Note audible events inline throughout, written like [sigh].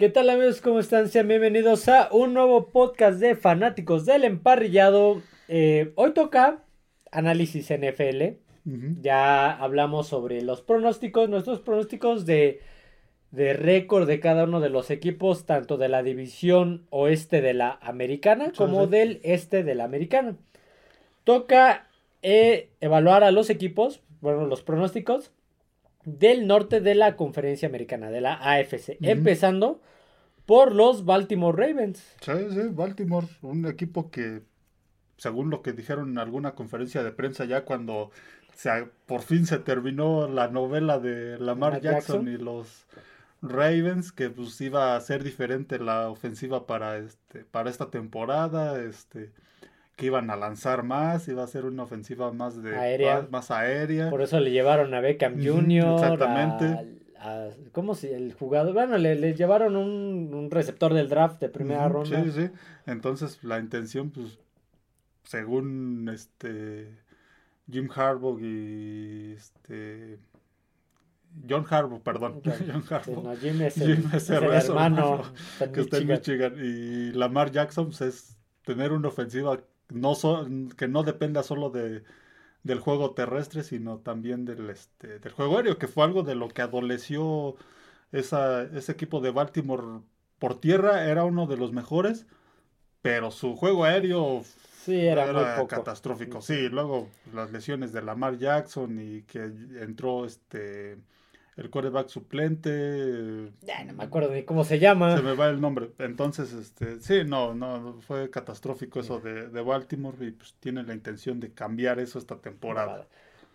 ¿Qué tal amigos? ¿Cómo están? Sean bienvenidos a un nuevo podcast de fanáticos del emparrillado. Eh, hoy toca análisis NFL. Ya hablamos sobre los pronósticos, nuestros pronósticos de, de récord de cada uno de los equipos, tanto de la división oeste de la americana como del este de la americana. Toca eh, evaluar a los equipos, bueno, los pronósticos del norte de la conferencia americana, de la AFC. Empezando por los Baltimore Ravens. Sí, sí, Baltimore, un equipo que, según lo que dijeron en alguna conferencia de prensa ya cuando se, por fin se terminó la novela de Lamar Jackson, y los Ravens, que pues iba a ser diferente la ofensiva para, este, para esta temporada, este que iban a lanzar más, iba a ser una ofensiva más de aérea. Más, aérea. Por eso le llevaron a Beckham Jr. exactamente. ¿Cómo si el jugador? Bueno, le, llevaron un, receptor del draft de primera ronda. Sí, sí. Entonces la intención, pues, según este Jim Harbaugh y este John Harbaugh, perdón. [laughs] John Harbaugh. Jim es el, hermano, que está en Michigan. Y Lamar Jackson pues, es tener una ofensiva no que no dependa solo de, del juego terrestre, sino también del, este, del juego aéreo, que fue algo de lo que adoleció esa, ese equipo de Baltimore por tierra, era uno de los mejores, pero su juego aéreo sí, era, catastrófico. Sí, luego las lesiones de Lamar Jackson y que entró este el coreback suplente. Ya, no me acuerdo ni cómo se llama. Se me va el nombre. Entonces, este, sí, no, no, fue catastrófico eso de, Baltimore y pues tienen la intención de cambiar eso esta temporada.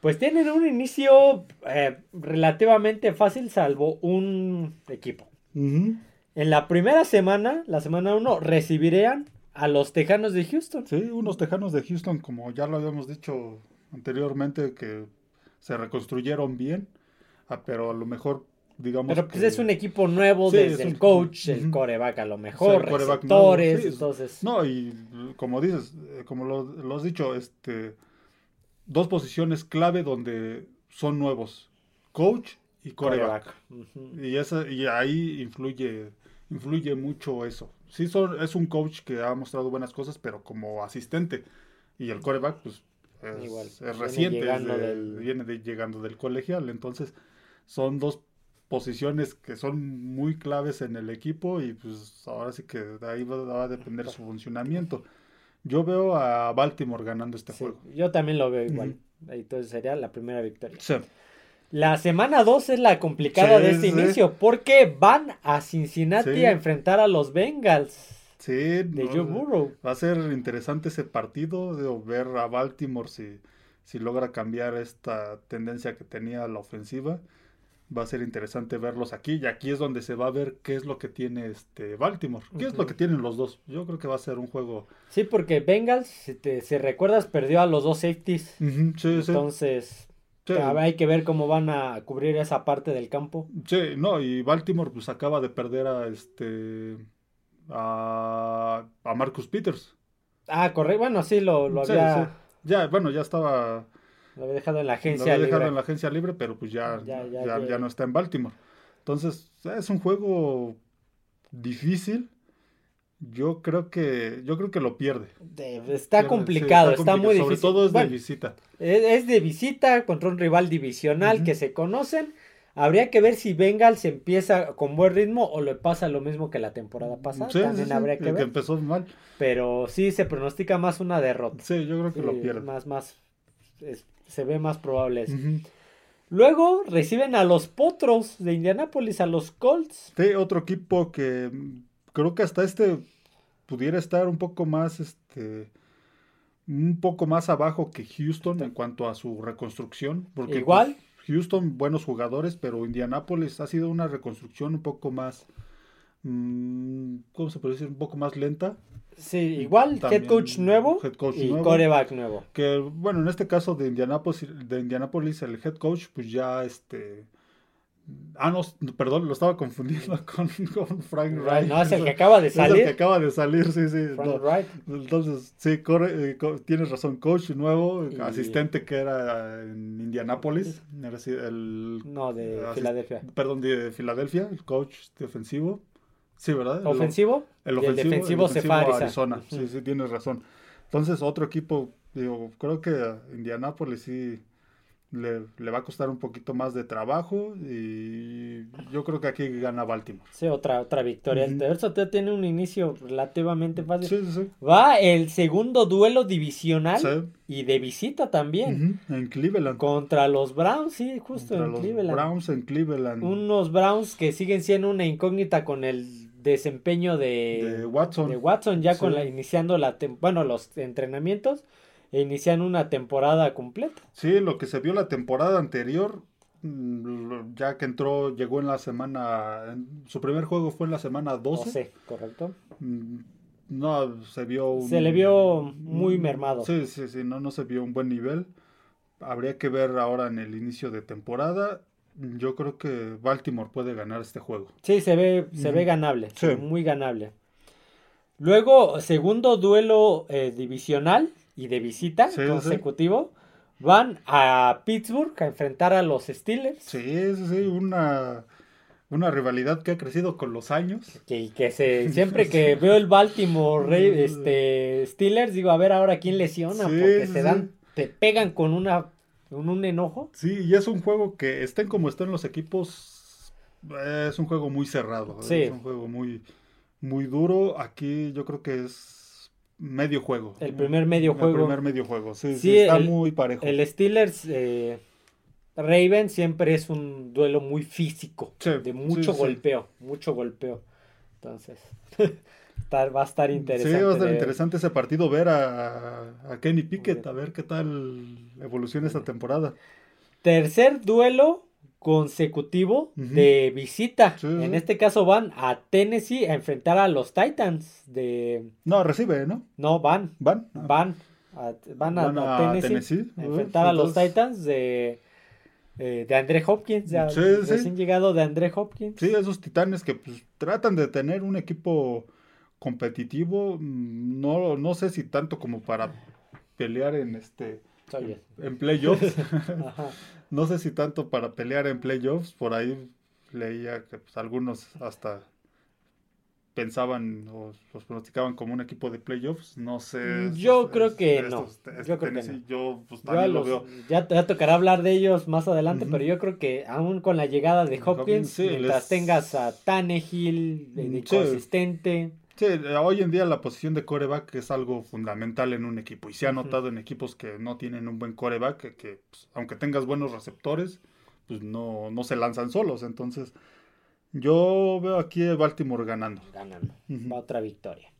Pues tienen un inicio eh, relativamente fácil, salvo un equipo. En la primera semana, la semana 1, recibirían a los Tejanos de Houston. Sí, unos Tejanos de Houston, como ya lo habíamos dicho anteriormente, que se reconstruyeron bien Ah, pero a lo mejor, digamos. Pero pues es un equipo nuevo desde el coach, el coreback a lo mejor, receptores, entonces. No, y como dices, eh, como lo, has dicho, este. Dos posiciones clave donde son nuevos: coach y coreback. y, esa, y ahí influye, influye mucho eso. Sí, son, es un coach que ha mostrado buenas cosas, pero como asistente. Y el coreback, pues. Es, es reciente, viene de, llegando del colegial, entonces son dos posiciones que son muy claves en el equipo y pues ahora sí que de ahí va, a depender su funcionamiento. Yo veo a Baltimore ganando este juego. Yo también lo veo igual. Entonces sería la primera victoria. La semana 2 es la complicada de este inicio porque van a Cincinnati a enfrentar a los Bengals. Sí, de Joe Burrow. Va a ser interesante ese partido de ver a Baltimore si, si logra cambiar esta tendencia que tenía la ofensiva va a ser interesante verlos aquí y aquí es donde se va a ver qué es lo que tiene este Baltimore, qué es lo que tienen los dos. Yo creo que va a ser un juego. Sí, porque Bengals, si, te, si recuerdas, perdió a los dos safeties. Entonces, hay que ver cómo van a cubrir esa parte del campo. Sí, no, y Baltimore pues acaba de perder a este a, a Marcus Peters. Ah, correcto, bueno, sí lo, lo había. Ya, bueno, ya estaba lo había dejado en la agencia libre. Lo había dejado en la agencia libre, pero pues ya, ya, no está en Baltimore. Entonces, es un juego difícil. Yo creo que yo creo que lo pierde. está, complicado, está, muy difícil. Sobre todo es de visita. Es, de visita contra un rival divisional que se conocen. Habría que ver si Bengals empieza con buen ritmo o le pasa lo mismo que la temporada pasada. También habría que ver. empezó mal. Pero sí se pronostica más una derrota. Sí, yo creo que lo pierde. Más, más se ve más probable eso. Luego reciben a los Potros de Indianápolis, a los Colts. Sí, otro equipo que mm, creo que hasta este pudiera estar un poco más, este, un poco más abajo que Houston en cuanto a su reconstrucción. Porque Igual. Pues, Houston, buenos jugadores, pero Indianápolis ha sido una reconstrucción un poco más, mm, ¿cómo se puede decir? Un poco más lenta. Sí, igual, head coach nuevo y coreback nuevo. Que bueno, en este caso de Indianapolis, de Indianapolis, el head coach, pues ya este. Ah, no, perdón, lo estaba confundiendo [laughs] con, Frank Wright. No, es el que acaba de salir. [laughs] Es el que acaba de salir, sí, sí. Frank Wright. Entonces, sí, corre, eh, tienes razón, coach nuevo, asistente que era en Indianapolis. el, no, de Filadelfia. Perdón, de Filadelfia, el coach defensivo Sí, ¿verdad? Ofensivo. El, ofensivo, el defensivo, se a Arizona. Sí, sí, tienes razón. Entonces, otro equipo, digo, creo que Indianápolis sí le, va a costar un poquito más de trabajo y yo creo que aquí gana Baltimore. Sí, otra, otra victoria. Uh tiene un inicio relativamente fácil. Va el segundo duelo divisional y de visita también. En Cleveland. Contra los Browns, sí, justo en los Browns en Cleveland. Unos Browns que siguen siendo una incógnita con el desempeño de, Watson. De Watson ya con la iniciando la bueno, los entrenamientos e inician una temporada completa. Sí, lo que se vio la temporada anterior, mm, ya que entró, llegó en la semana, su primer juego fue en la semana 12. Sí, correcto. Mm, no, se vio... se le vio muy mermado. Sí, sí, sí, no, no se vio un buen nivel. Habría que ver ahora en el inicio de temporada. Yo creo que Baltimore puede ganar este juego. Sí, se ve, se ve ganable. Muy ganable. Luego, segundo duelo eh, divisional y de visita consecutivo. Van a Pittsburgh a enfrentar a los Steelers. Sí, sí, sí, una, una rivalidad que ha crecido con los años. Que, que se, [laughs] siempre que veo el Baltimore este, Steelers, digo, a ver ahora quién lesiona, porque se dan, te pegan con una con un enojo. Sí, y es un juego que estén como estén los equipos, es un juego muy cerrado. Es un juego muy, muy duro. Aquí yo creo que es medio juego. El primer medio juego. El primer medio juego, sí, sí, está muy parejo. El Steelers eh, Raven siempre es un duelo muy físico, de mucho golpeo, mucho golpeo. Entonces, [laughs] va a estar interesante. Sí, va a estar interesante ese partido, ver a, a Kenny Pickett, a ver qué tal evoluciona esta temporada. Tercer duelo, consecutivo de visita. En este caso van a Tennessee a enfrentar a los Titans de... No, recibe, ¿no? No, van. Van. Ah. Van. A, van, a, Tennessee, a enfrentar a los Titans de... Eh, de André Hopkins, ya sí, recién llegado de André Hopkins. Sí, esos titanes que pues, tratan de tener un equipo competitivo, mm, no, no sé si tanto como para pelear en este en playoffs. [laughs] [laughs] no sé si tanto para pelear en playoffs, por ahí leía que pues, algunos hasta pensaban o los pronosticaban como un equipo de playoffs, no sé. Yo creo que no. yo creo que no. Yo pues también lo veo. Ya, tocará hablar de ellos más adelante, pero yo creo que aún con la llegada de Hopkins, mientras tengas a Tannehill, de, consistente. Sí, hoy en día la posición de coreback es algo fundamental en un equipo y se ha notado en equipos que no tienen un buen coreback, que, pues, aunque tengas buenos receptores, pues no, no se lanzan solos. Entonces, yo veo aquí a Baltimore ganando. Ganando. Otra victoria.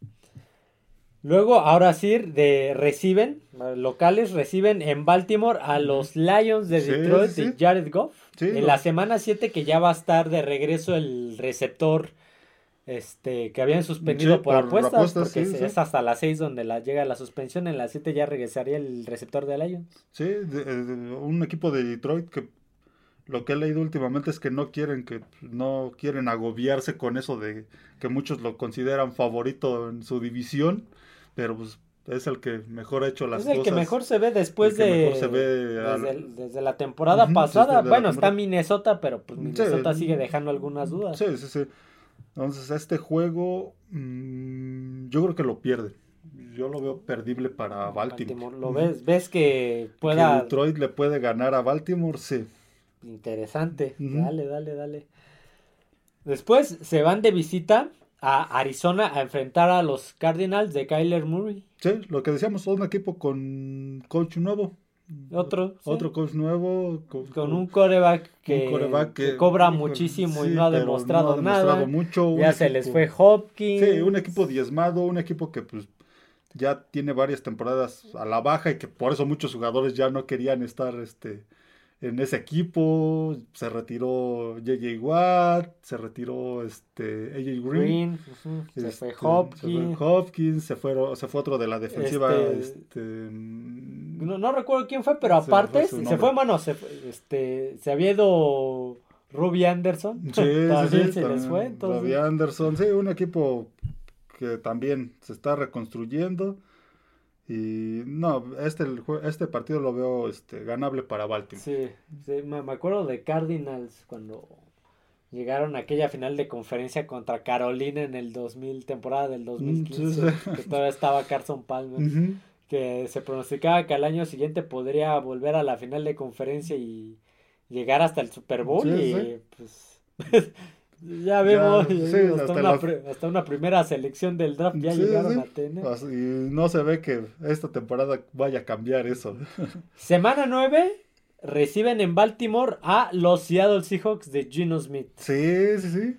Luego, ahora sí, de reciben, locales reciben en Baltimore a los Lions de Detroit de Jared Goff. en la semana 7 que ya va a estar de regreso el receptor este que habían suspendido por, apuestas, porque es, hasta las 6 donde la, llega la suspensión, en las 7 ya regresaría el receptor de Lions. Sí, un equipo de Detroit que lo que he leído últimamente es que no quieren que no quieren agobiarse con eso de que muchos lo consideran favorito en su división, pero pues es el que mejor ha hecho las cosas. Es el que mejor se ve después de desde, la temporada pasada. bueno, está Minnesota, pero pues Minnesota sigue dejando algunas dudas. Sí, sí, sí. Entonces, este juego mmm, yo creo que lo pierde. Yo lo veo perdible para Baltimore. ¿Lo ves? ¿Ves que pueda... Que Detroit le puede ganar a Baltimore? Sí. Interesante. Dale, dale, dale. Después se van de visita a Arizona a enfrentar a los Cardinals de Kyler Murray. Sí, lo que decíamos, un equipo con coach nuevo. Otro. Otro coach nuevo. Con, un coreback que, cobra muchísimo y no ha demostrado, nada. Mucho, ya se les fue Hopkins. Sí, un equipo diezmado, un equipo que pues ya tiene varias temporadas a la baja y que por eso muchos jugadores ya no querían estar este en ese equipo. Se retiró JJ Watt, se retiró este AJ Green, se, fue Hopkins. Hopkins, se fue, se fue otro de la defensiva. Este, este no, no, recuerdo quién fue, pero aparte se fue, mano, se, este, se había ido Ruby Anderson. Sí, [laughs] también se les fue. Entonces... Anderson, sí, un equipo que también se está reconstruyendo. Y no, este, este partido lo veo este, ganable para Baltimore. Sí, sí me, acuerdo de Cardinals cuando llegaron a aquella final de conferencia contra Carolina en el 2000, temporada del 2015, mm, que todavía estaba Carson Palmer, que se pronosticaba que al año siguiente podría volver a la final de conferencia y llegar hasta el Super Bowl y pues [laughs] ya vemos hasta, una, primera selección del draft ya llegaron a tener. Y no se ve que esta temporada vaya a cambiar eso. [laughs] Semana 9 reciben en Baltimore a los Seattle Seahawks de Gino Smith. Sí, sí, sí.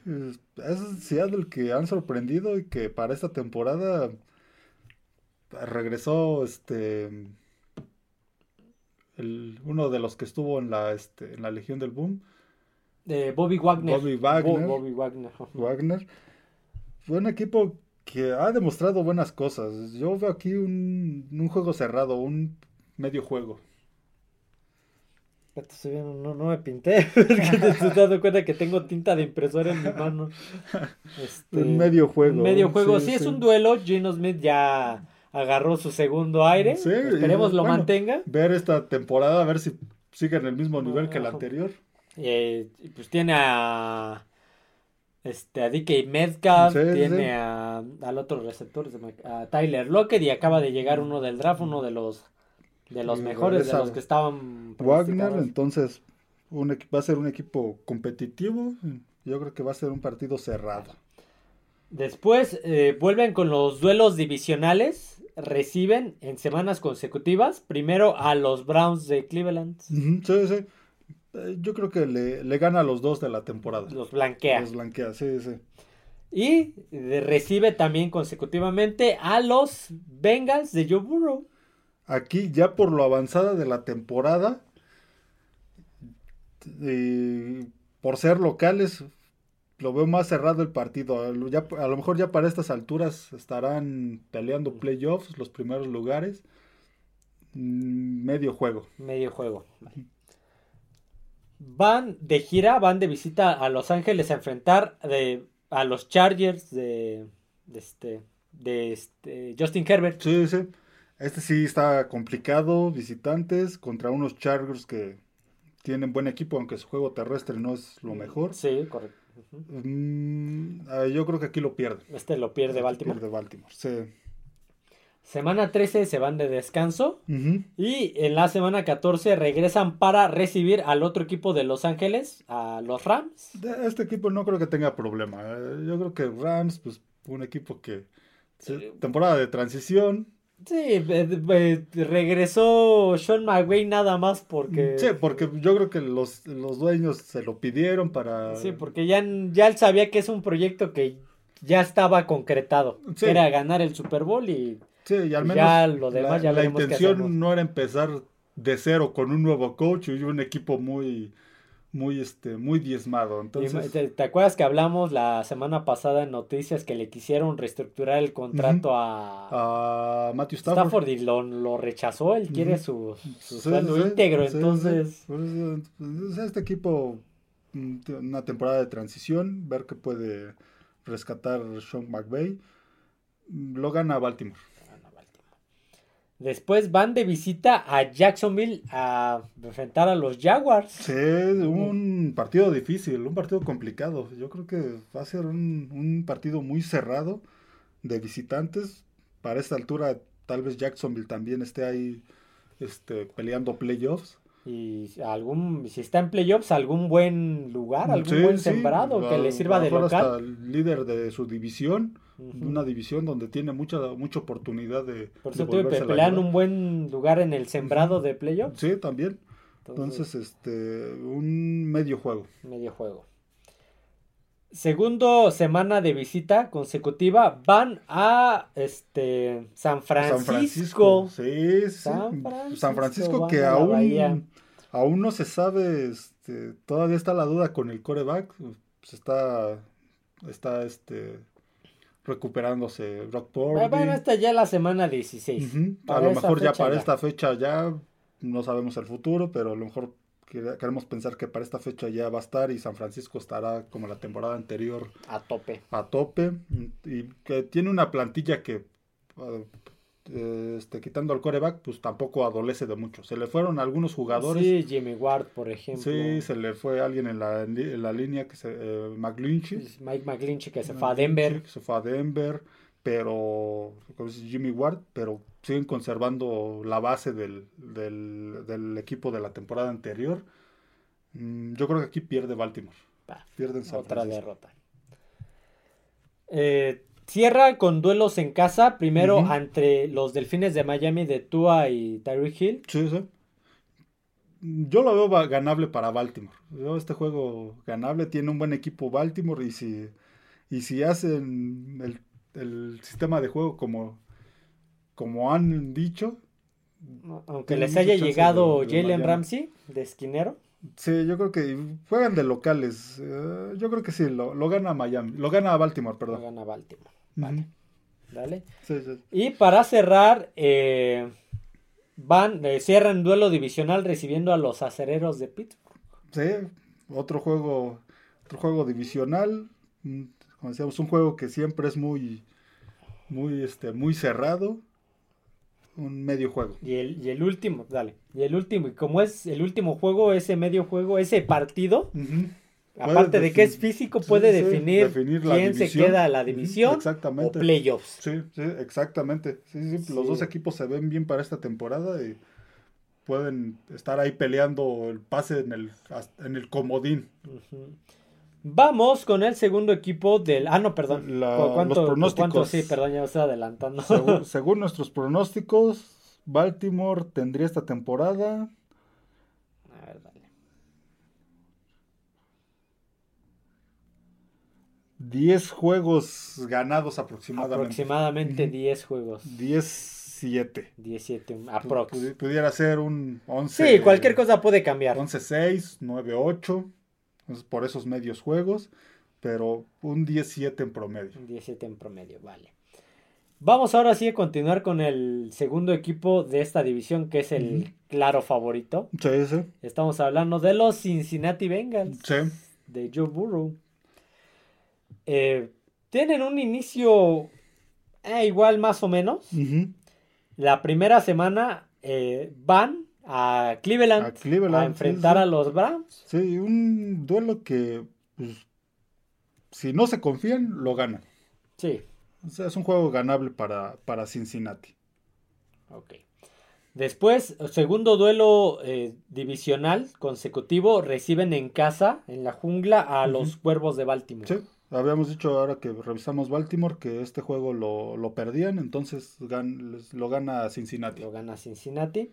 Es Seattle que han sorprendido y que para esta temporada regresó este el, uno de los que estuvo en la este, en la Legión del Boom. Bobby Wagner. Bobby Wagner. [laughs] Wagner. Fue un equipo que ha demostrado buenas cosas. Yo veo aquí un, un juego cerrado, un medio juego. No, no me pinté, [laughs] porque te has dado cuenta que tengo tinta de impresora en mi mano. [laughs] Este, un medio juego. medio juego, sí, es un duelo. Gino Smith ya agarró su segundo aire. Sí, Esperemos lo mantenga. Ver esta temporada, a ver si sigue en el mismo nivel que el anterior. Eh, pues tiene a este a DK Metcalf, tiene a, al otro receptor, a Tyler Lockett y acaba de llegar uno del draft, uno de los de los mejores, de los que estaban. Wagner, entonces un, va a ser un equipo competitivo. Yo creo que va a ser un partido cerrado. Después eh, vuelven con los duelos divisionales. Reciben en semanas consecutivas primero a los Browns de Cleveland. sí, sí. Eh, yo creo que le, gana a los dos de la temporada. Los blanquea. Los blanquea, sí, sí. Y recibe también consecutivamente a los Bengals de Joe Burrow. Aquí ya por lo avanzada de la temporada, por ser locales, lo veo más cerrado el partido. a lo mejor ya para estas alturas estarán peleando playoffs, los primeros lugares. Mm, medio juego. Medio juego. Van de gira, van de visita a Los Ángeles a enfrentar a los Chargers de, de, este, de este, Justin Herbert. Sí, sí. Este sí está complicado, visitantes contra unos Chargers que tienen buen equipo, aunque su juego terrestre no es lo mejor. Sí, correcto. Mm, ah, yo creo que aquí lo pierde. Este lo pierde Baltimore. Pierde Baltimore, sí. Semana 13 se van de descanso y en la semana 14 regresan para recibir al otro equipo de Los Ángeles, a los Rams. Este equipo no creo que tenga problema. Eh, yo creo que Rams, pues un equipo que... Eh, temporada de transición, Sí, regresó Sean McVay nada más porque... Sí, porque yo creo que los, dueños se lo pidieron para... Sí, porque ya, ya él sabía que es un proyecto que ya estaba concretado. Era ganar el Super Bowl y... Sí, y al menos ya lo demás la, la intención no era empezar de cero con un nuevo coach y un equipo muy muy este muy diezmado. Entonces ¿Te, acuerdas que hablamos la semana pasada en noticias que le quisieron reestructurar el contrato a, a Matthew Stafford, y lo, rechazó él quiere su, su íntegro entonces pues, este equipo mm, una temporada de transición ver qué puede rescatar Sean McVay. Lo gana Baltimore Después van de visita a Jacksonville a enfrentar a los Jaguars. Sí, un partido difícil, un partido complicado. Yo creo que va a ser un, partido muy cerrado de visitantes. Para esta altura, tal vez Jacksonville también esté ahí este, peleando playoffs. Y algún, si está en playoffs, algún buen lugar, algún buen sembrado que le sirva de local. Hasta el líder de su división una división donde tiene mucha mucha oportunidad de. Por eso pelean un buen lugar en el sembrado de playoffs. Sí, también. Entonces, este, un medio juego. Medio juego. Segundo semana de visita consecutiva van a este San Francisco. Sí, San Francisco, que aún, aún no se sabe, este, todavía está la duda con el coreback. Pues está, está este recuperándose Brock Purdy. Bueno, esta ya la semana 16. A lo mejor ya para esta fecha ya no sabemos el futuro, pero a lo mejor queremos pensar que para esta fecha ya va a estar y San Francisco estará como la temporada anterior. A tope. A tope. Y que tiene una plantilla que eh, este, quitando al coreback, pues tampoco adolece de mucho. Se le fueron algunos jugadores. Sí, Jimmy Ward, por ejemplo. Sí, se le fue alguien en la, en la línea, que se, eh, Mike McGlinchey, que se fue a Denver. se fue a Denver, pero, Jimmy Ward, pero siguen conservando la base del, del, equipo de la temporada anterior. Mm, yo creo que aquí pierde Baltimore. Pierden Otra derrota. Eh, Cierra con duelos en casa, primero entre los Delfines de Miami de Tua y Tyreek Hill. Sí, sí. Yo lo veo ganable para Baltimore. Yo este juego ganable, tiene un buen equipo Baltimore y si, y si hacen el, sistema de juego como, como han dicho. Aunque les haya llegado Jalen Ramsey de esquinero. Sí, yo creo que juegan de locales. Eh, yo creo que sí, lo, lo, gana Miami. Lo gana Baltimore, perdón. Lo gana Baltimore. Vale. Sí. Y para cerrar, eh, van, eh, cierran duelo divisional recibiendo a los acereros de Pittsburgh. Sí, otro juego, otro juego divisional. Mm, como decíamos, un juego que siempre es muy, muy, este, muy cerrado. Un medio juego. Y el, y el último, dale. Y el último, y como es el último juego, ese medio juego, ese partido, Aparte de que es físico, puede definir, quién se queda a la división exactamente. o playoffs. Sí, sí, exactamente. Sí, sí, Los dos equipos se ven bien para esta temporada y pueden estar ahí peleando el pase en el, en el comodín. Vamos con el segundo equipo del... Ah, no, perdón. los pronósticos. Sí, perdón, ya me estoy adelantando. [laughs] según nuestros pronósticos, Baltimore tendría esta temporada 10 juegos ganados aproximadamente. Aproximadamente 10 juegos. 10-7. 17, aprox. pudiera ser un 11. Sí, cualquier cosa puede cambiar. 11-6, 9-8. Por esos medios juegos. Pero un 10-7 en promedio. Un 17 en promedio, vale. Vamos ahora sí a continuar con el segundo equipo de esta división, que es el claro favorito. Sí, sí. Estamos hablando de los Cincinnati Bengals. Sí. De Joe Burrow. Eh, tienen un inicio eh, igual más o menos. La primera semana eh, van a Cleveland, a, enfrentar a los Browns. Sí, un duelo que pues, si no se confían, lo ganan. Sí. O sea, es un juego ganable para, para Cincinnati. Ok. Después, segundo duelo divisional consecutivo, reciben en casa, en la jungla, a los Cuervos de Baltimore. Sí. Habíamos dicho ahora que revisamos Baltimore que este juego lo, perdían, entonces lo gana Cincinnati. Lo gana Cincinnati.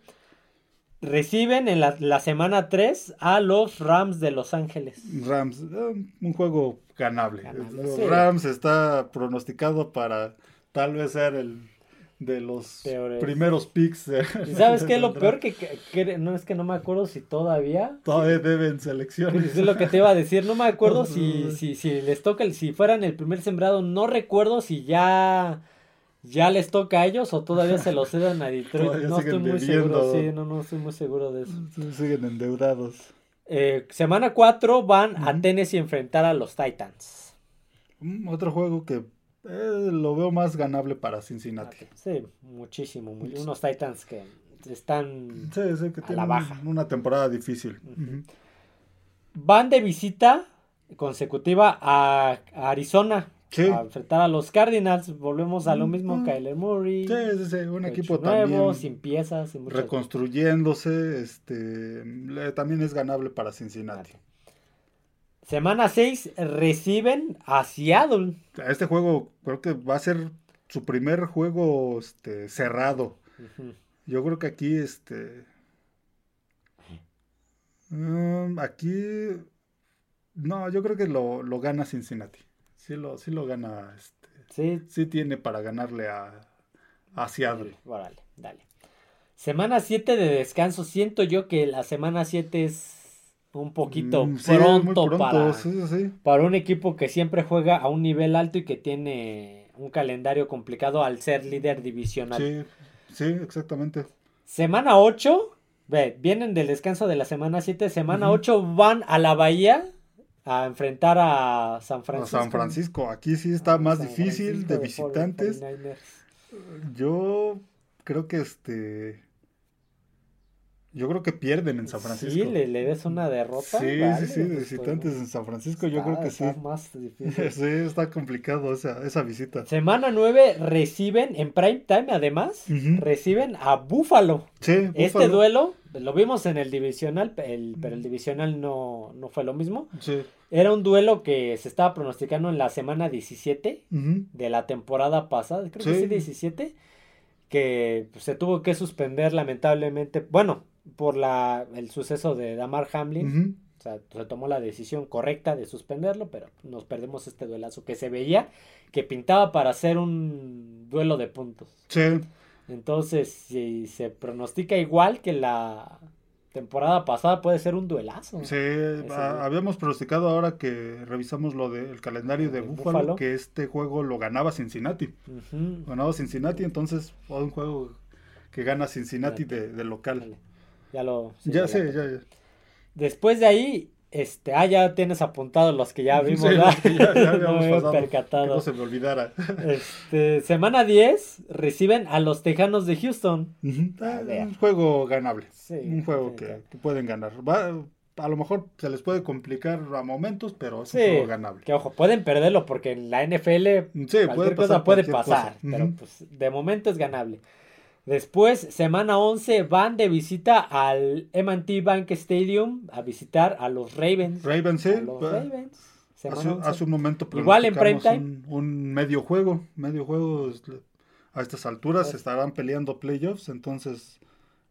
Reciben en la, semana 3 a los Rams de Los Ángeles. Rams, eh, un juego ganable. Rams está pronosticado para tal vez ser el de los primeros picks. sabes [laughs] qué lo peor? Que, no es que no me acuerdo si todavía. Todavía deben selecciones. Es lo que te iba a decir. No me acuerdo [laughs] si, si, si les toca, si fueran el primer sembrado. No recuerdo si ya. ¿Ya les toca a ellos o todavía se lo cedan a Detroit? no estoy muy seguro, sí, no, no estoy muy seguro de eso. Siguen endeudados. Eh, semana 4 van a Tennessee a enfrentar a los Titans. Mm, otro juego que eh, lo veo más ganable para Cincinnati. Sí, muchísimo. unos Titans que están a la baja. Una temporada difícil. Van de visita consecutiva a, Arizona. A enfrentar a los Cardinals. Volvemos a lo mismo. Kyler Murray. Sí, sí, sí. Un equipo nuevo, también. sin piezas. reconstruyéndose. Este, también es ganable para Cincinnati. Semana 6 reciben a Seattle. Este juego creo que va a ser su primer juego este, cerrado. Yo creo que aquí, este. Mm, aquí. No, yo creo que lo, gana Cincinnati. Sí lo, sí lo gana. Este, sí. Sí tiene para ganarle a, a Seattle. Vale, dale. Semana 7 de descanso. Siento yo que la semana 7 es un poquito mm, pronto, para, para un equipo que siempre juega a un nivel alto y que tiene un calendario complicado al ser líder divisional. Sí, sí, exactamente. Semana 8, ve, vienen del descanso de la semana 7, semana 8 van a la Bahía a enfrentar a San Francisco. A San Francisco, aquí sí está más difícil de visitantes. Yo creo que este yo creo que pierden en San Francisco. Sí, le, le des una derrota. Sí, sí, sí, de pues, visitantes en San Francisco, yo creo que sí. Más [laughs] difícil. sí, está complicado esa, esa visita. Semana 9 reciben en prime time, además, reciben a Buffalo. Sí, Este duelo, lo vimos en el divisional, el, pero el divisional no, no fue lo mismo. Sí. Era un duelo que se estaba pronosticando en la semana 17 de la temporada pasada, creo que sí, 17, que pues, se tuvo que suspender lamentablemente. Bueno, por la, el suceso de Damar Hamlin. O sea, se tomó la decisión correcta de suspenderlo, pero nos perdemos este duelazo que se veía que pintaba para hacer un duelo de puntos. Sí. Entonces, si se pronostica igual que la temporada pasada, puede ser un duelazo. Sí, habíamos pronosticado ahora que revisamos lo del calendario de, Buffalo, que este juego lo ganaba Cincinnati. Ganaba Cincinnati, entonces fue un juego que gana Cincinnati de, local. Ya lo. ya sé, ya, ya. Después de ahí, este, ah, ya tienes apuntados los que ya [laughs] vimos, ya, ya, [laughs] no me percatado. Que no se me olvidara. [laughs] Este, semana 10 reciben a los Tejanos de Houston. Ah, un juego ganable. un juego que, pueden ganar. Va, a lo mejor se les puede complicar a momentos, pero es un juego ganable. Que ojo, pueden perderlo porque en la NFL puede pasar puede pasar, pero pues de momento es ganable. Después, semana 11, van de visita al M&T Bank Stadium a visitar a los Ravens. Ravens, sí. los Ravens. Hace, un momento Igual en prime time. Un, medio juego, medio juego a estas alturas se estarán peleando playoffs, entonces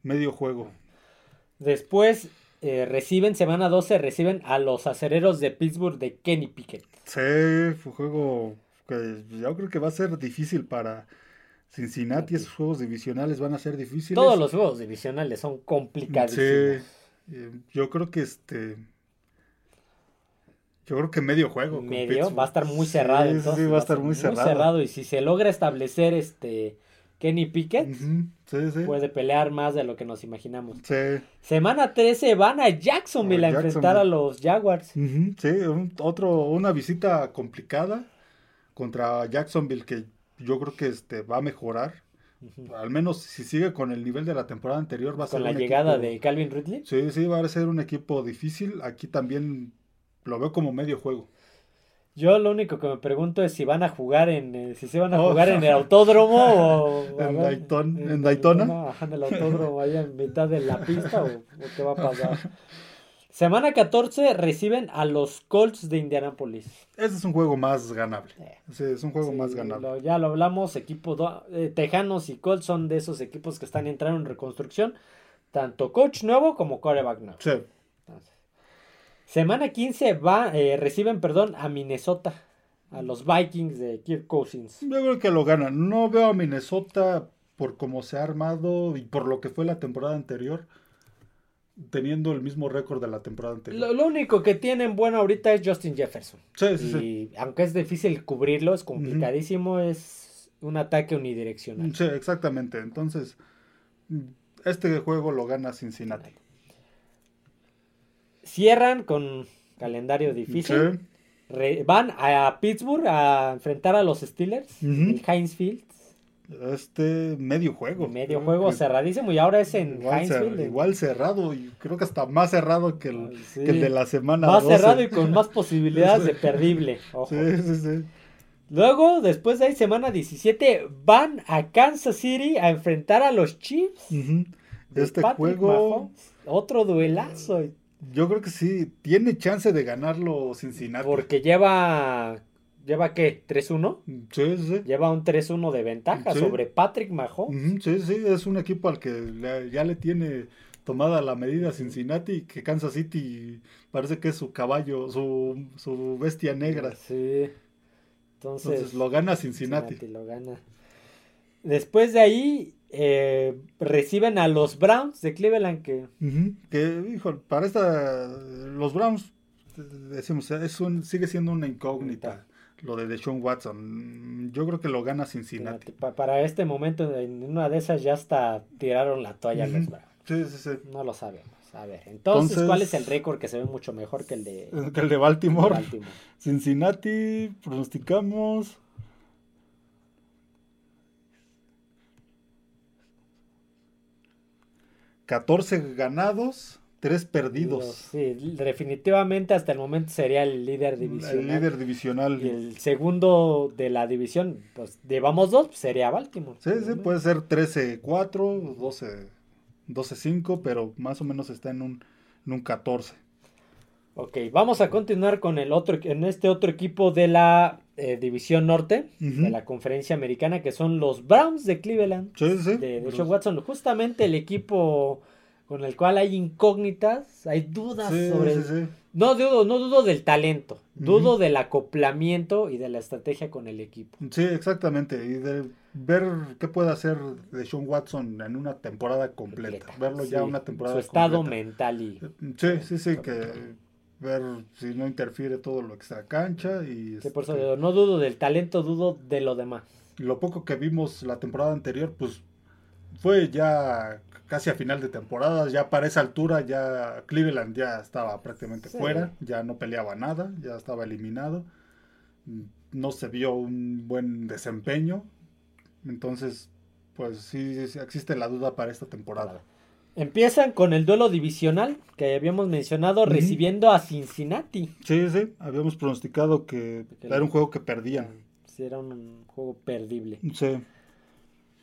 medio juego. Después eh, reciben, semana 12, reciben a los acereros de Pittsburgh de Kenny Pickett. Sí, fue un juego que yo creo que va a ser difícil para Cincinnati, esos juegos divisionales van a ser difíciles. Todos los juegos divisionales son complicadísimos. Sí, eh, yo creo que este. Yo creo que medio juego. Medio, va a estar muy cerrado. Sí, sí va a estar muy, cerrado. muy cerrado. Y si se logra establecer este Kenny Pickett, puede pelear más de lo que nos imaginamos. Semana 13 van a Jacksonville a, enfrentar a los Jaguars. Sí, otro, una visita complicada contra Jacksonville que yo creo que este va a mejorar. Al menos si sigue con el nivel de la temporada anterior va a ser con la llegada de Calvin Ridley. Sí, sí, va a ser un equipo difícil. Aquí también lo veo como medio juego. Yo lo único que me pregunto es si van a jugar en eh, si se van a oh. jugar en el autódromo o [laughs] en, en, Daytona. en el autódromo allá en mitad de la pista o, o qué va a pasar. [laughs] Semana 14 reciben a los Colts de Indianapolis. Ese es un juego más ganable. Sí, es un juego más ganable. ya lo hablamos, equipo eh, Tejanos y Colts son de esos equipos que están entrando en reconstrucción. Tanto coach nuevo como coreback nuevo. Sí. semana 15 va, eh, reciben perdón, a Minnesota. A los Vikings de Kirk Cousins. Yo creo que lo ganan. No veo a Minnesota por cómo se ha armado y por lo que fue la temporada anterior teniendo el mismo récord de la temporada anterior. Lo, único que tienen bueno ahorita es Justin Jefferson. Sí, sí, y aunque es difícil cubrirlo, es complicadísimo, es un ataque unidireccional. Sí, exactamente. Entonces, este juego lo gana Cincinnati. Cierran con calendario difícil. van a Pittsburgh a enfrentar a los Steelers en Heinz Field este medio juego. Medio juego cerradísimo y ahora es en igual, igual cerrado y creo que hasta más cerrado que el, de la semana Más cerrado y con más [laughs] posibilidades de perdible. Sí, sí, sí. Luego, después de ahí, semana 17, van a Kansas City a enfrentar a los Chiefs. Este juego... Otro duelazo. Yo creo que sí, tiene chance de ganarlo Cincinnati. Porque lleva ¿Lleva qué? ¿3-1? Sí, sí. Lleva un 3-1 de ventaja sobre Patrick Mahomes. Sí, sí, es un equipo al que ya le tiene tomada la medida Cincinnati, que Kansas City parece que es su caballo, su, su bestia negra. Sí. Entonces, lo gana Cincinnati. Lo gana. Después de ahí eh, reciben a los Browns de Cleveland que... Que, hijo, para esta... Los Browns, decimos, es un, sigue siendo una incógnita lo de Deshaun Watson. Yo creo que lo gana Cincinnati. para este momento, en una de esas ya hasta tiraron la toalla Sí, sí, sí. No lo sabemos. A ver, entonces, ¿cuál es el récord que se ve mucho mejor que el de, [laughs] que el de Baltimore? Cincinnati, pronosticamos. 14 ganados, 3 perdidos. Sí, definitivamente hasta el momento sería el líder divisional. El líder divisional. Y el segundo de la división, pues llevamos dos, pues, sería Baltimore. Sí, sí, puede ser 13-4, 12-5, pero más o menos está en un, en un 14. Ok, vamos a continuar con el otro, en este otro equipo de la eh, División Norte, de la Conferencia Americana, que son los Browns de Cleveland. Sí, sí. De, de Watson. Justamente el equipo con el cual hay incógnitas, hay dudas sobre... No dudo, no dudo del talento, dudo del acoplamiento y de la estrategia con el equipo. Sí, exactamente, y de ver qué puede hacer de Sean Watson en una temporada completa, verlo ya una temporada Su estado mental y... Sí, sí, sí, que ver si no interfiere todo lo extra cancha y... por eso este no dudo del talento, dudo de lo demás. Lo poco que vimos la temporada anterior, pues fue ya casi a final de temporada, ya para esa altura ya Cleveland ya estaba prácticamente fuera, ya no peleaba nada, ya estaba eliminado, no se vio un buen desempeño, entonces pues sí, existe la duda para esta temporada. Empiezan con el duelo divisional que habíamos mencionado, recibiendo a Cincinnati. Sí, sí, habíamos pronosticado que era un juego que perdían. Sí, era un juego perdible. Sí.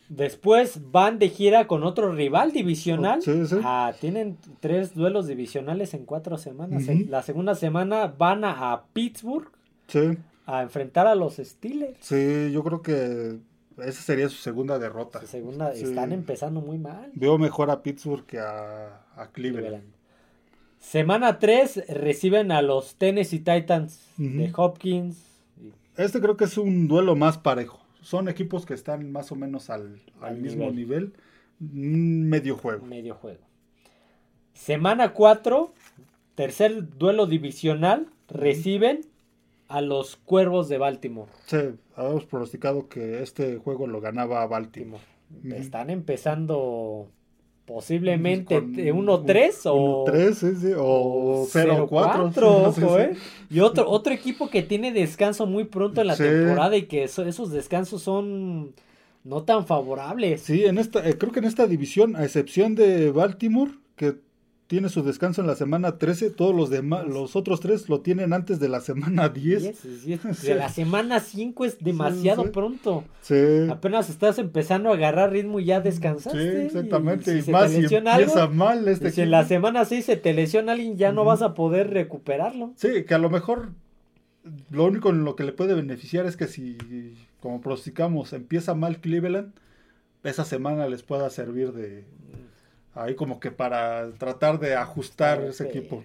Después van de gira con otro rival divisional. Sí, sí. Ah, tienen tres duelos divisionales en cuatro semanas. La segunda semana van a, Pittsburgh sí. a enfrentar a los Steelers. Sí, yo creo que esa sería su segunda derrota. segunda, Están empezando muy mal. Veo mejor a Pittsburgh que a, Cleveland. Semana 3 reciben a los Tennessee Titans de Hopkins. Este creo que es un duelo más parejo. Son equipos que están más o menos al, mismo nivel. Medio juego. Medio juego. Semana 4, tercer duelo divisional, reciben a los Cuervos de Baltimore. Sí, habíamos pronosticado que este juego lo ganaba Baltimore. Están empezando posiblemente 1-3 o 1-3, sí, sí, o 0-4. ¿eh? Y otro, otro equipo que tiene descanso muy pronto en la temporada y que esos descansos son no tan favorables. Sí, en esta, eh, creo que en esta división, a excepción de Baltimore, que tiene su descanso en la semana 13, todos los demás, los otros tres lo tienen antes de la semana 10. [laughs] De la semana 5 es demasiado pronto. Sí. Apenas estás empezando a agarrar ritmo y ya descansaste. Sí, exactamente. Y, más si empieza mal este Si en la semana 6 se te lesiona alguien, ya no vas a poder recuperarlo. Sí, que a lo mejor lo único en lo que le puede beneficiar es que si, como prosticamos, empieza mal Cleveland, esa semana les pueda servir de ahí como que para tratar de ajustar ese equipo.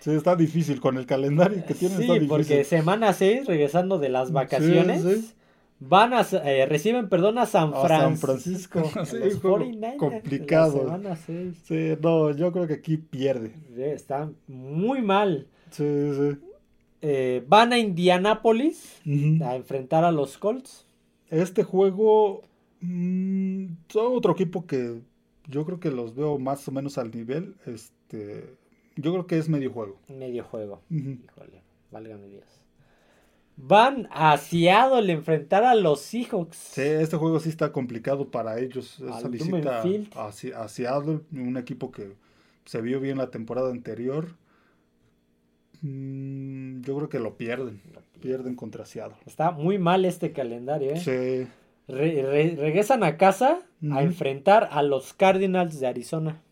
Sí, está difícil con el calendario que tienen. Sí, porque semana 6, regresando de las vacaciones, van a, eh, reciben, perdón, a San, Francisco. [laughs] Sí, complicado. Semana 6. Sí, no, yo creo que aquí pierde. está muy mal. Sí, sí. Eh, van a Indianápolis a enfrentar a los Colts. Este juego, mmm, otro equipo que yo creo que los veo más o menos al nivel. Este, yo creo que es medio juego. Medio juego. Híjole, válgame Dios. Van a Seattle enfrentar a los Seahawks. Sí, este juego sí está complicado para ellos. Esa visita a, Seattle, un equipo que se vio bien la temporada anterior. Mm, yo creo que lo pierden. pierden contra Seattle. Está muy mal este calendario, ¿eh? Sí regresan a casa a enfrentar a los Cardinals de Arizona.